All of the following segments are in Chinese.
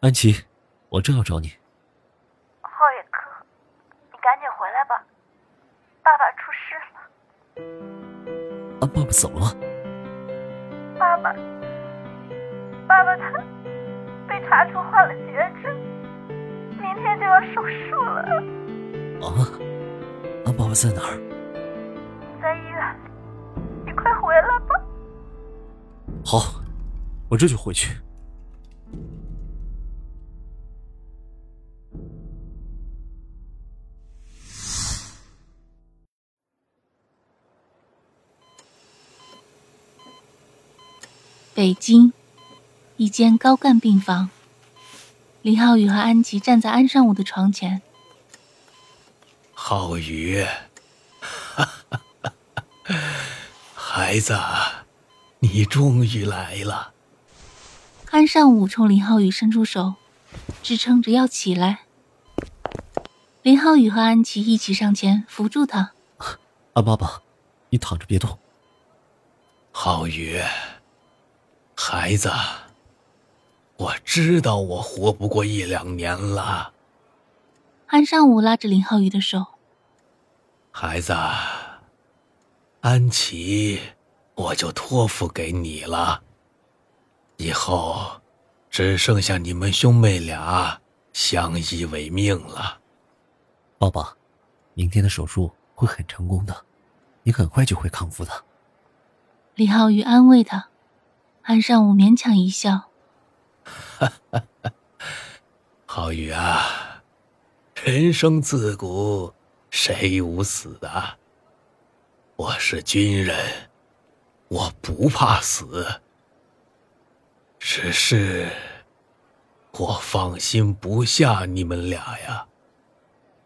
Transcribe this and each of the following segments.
安琪，我正要找你。浩野哥，你赶紧回来吧，爸爸出事了。啊，爸爸怎么了？爸爸，爸爸他被查出患了绝症，明天就要手术了。啊？啊，爸爸在哪儿？在医院里，你快回来吧。好，我这就回去。北京，一间高干病房。林浩宇和安琪站在安尚武的床前。浩宇，孩子，你终于来了。安尚武冲林浩宇伸出手，支撑着要起来。林浩宇和安琪一起上前扶住他。安爸爸，你躺着别动。浩宇。孩子，我知道我活不过一两年了。安尚武拉着林浩宇的手。孩子，安琪，我就托付给你了。以后，只剩下你们兄妹俩相依为命了。爸爸，明天的手术会很成功的，你很快就会康复的。林浩宇安慰他。安尚武勉强一笑：“浩宇啊，人生自古谁无死啊？我是军人，我不怕死。只是我放心不下你们俩呀。”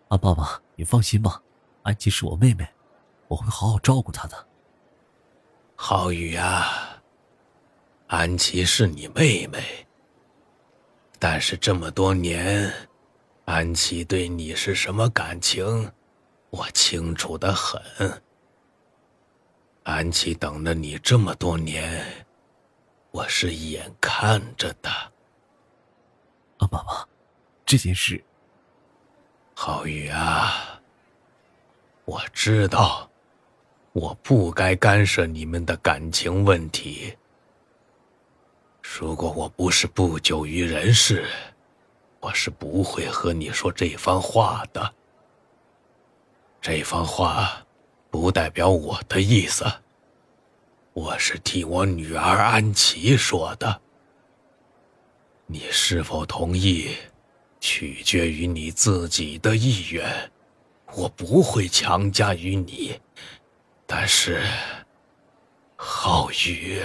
啊，爸爸，你放心吧，安琪是我妹妹，我会好好照顾她的。浩宇啊。安琪是你妹妹，但是这么多年，安琪对你是什么感情，我清楚的很。安琪等了你这么多年，我是眼看着的。啊，爸爸，这件事，浩宇啊，我知道，我不该干涉你们的感情问题。如果我不是不久于人世，我是不会和你说这番话的。这番话不代表我的意思，我是替我女儿安琪说的。你是否同意，取决于你自己的意愿，我不会强加于你。但是，浩宇。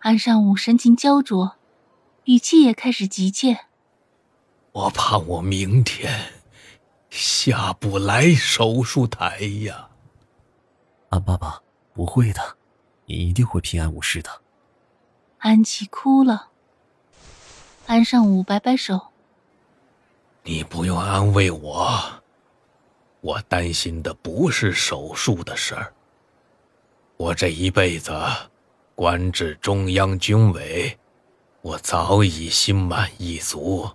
安尚武神情焦灼，语气也开始急切。我怕我明天下不来手术台呀。安爸爸，不会的，你一定会平安无事的。安琪哭了。安尚武摆摆手：“你不用安慰我，我担心的不是手术的事儿。我这一辈子……”官至中央军委，我早已心满意足，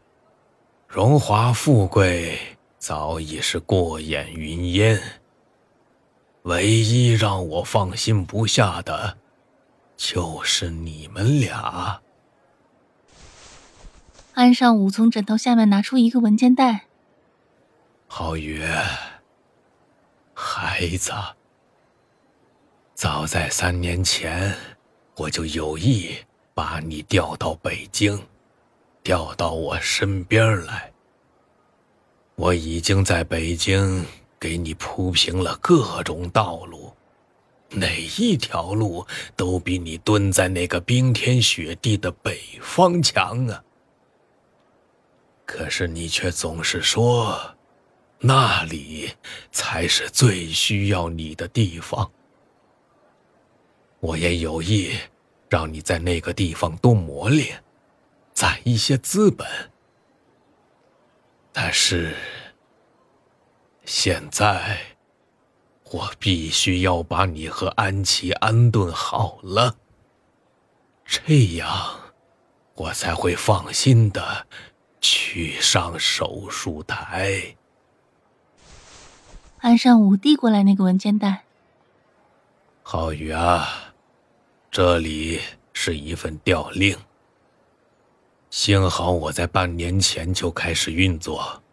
荣华富贵早已是过眼云烟。唯一让我放心不下的，就是你们俩。安尚武从枕头下面拿出一个文件袋。皓宇，孩子，早在三年前。我就有意把你调到北京，调到我身边来。我已经在北京给你铺平了各种道路，哪一条路都比你蹲在那个冰天雪地的北方强啊！可是你却总是说，那里才是最需要你的地方。我也有意让你在那个地方多磨练，攒一些资本。但是现在，我必须要把你和安琪安顿好了，这样我才会放心的。去上手术台。安尚武递过来那个文件袋。浩宇啊，这里是一份调令。幸好我在半年前就开始运作，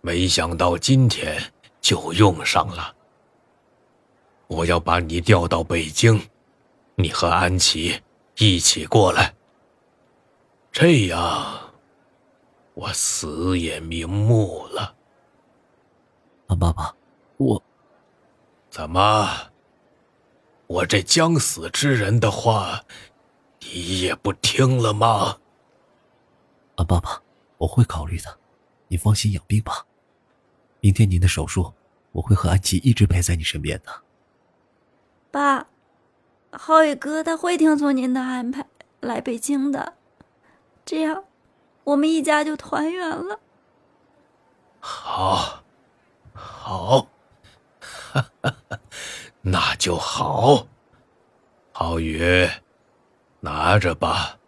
没想到今天就用上了。我要把你调到北京，你和安琪一起过来。这样。我死也瞑目了，安爸爸，我怎么？我这将死之人的话，你也不听了吗？安爸爸，我会考虑的，你放心养病吧。明天您的手术，我会和安琪一直陪在你身边的。爸，浩宇哥他会听从您的安排来北京的，这样。我们一家就团圆了。好，好，那就好。浩宇，拿着吧。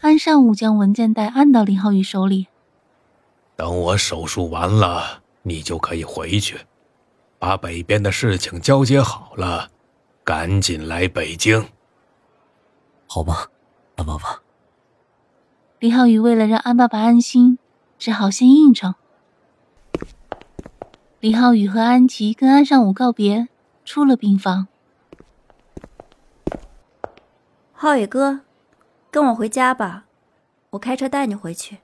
安善武将文件袋按到林浩宇手里。等我手术完了，你就可以回去，把北边的事情交接好了，赶紧来北京。好吧，安爸爸。林浩宇为了让安爸爸安心，只好先应承。李浩宇和安琪跟安尚武告别，出了病房。浩宇哥，跟我回家吧，我开车带你回去。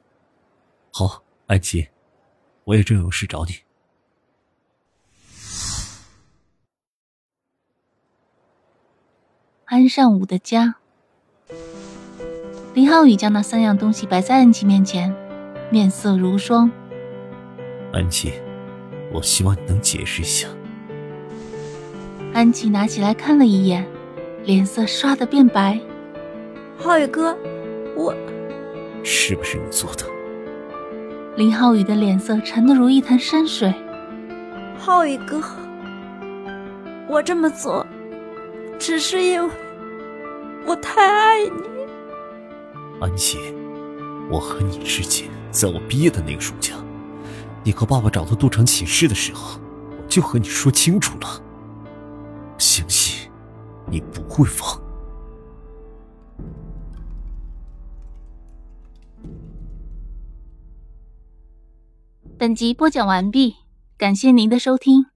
好，安琪，我也正有事找你。安尚武的家。林浩宇将那三样东西摆在安琪面前，面色如霜。安琪，我希望你能解释一下。安琪拿起来看了一眼，脸色唰的变白。浩宇哥，我是不是你做的？林浩宇的脸色沉得如一潭深水。浩宇哥，我这么做，只是因为我太爱你。安琪，我和你之间，在我毕业的那个暑假，你和爸爸找到杜城寝室的时候，就和你说清楚了。相信你不会忘。本集播讲完毕，感谢您的收听。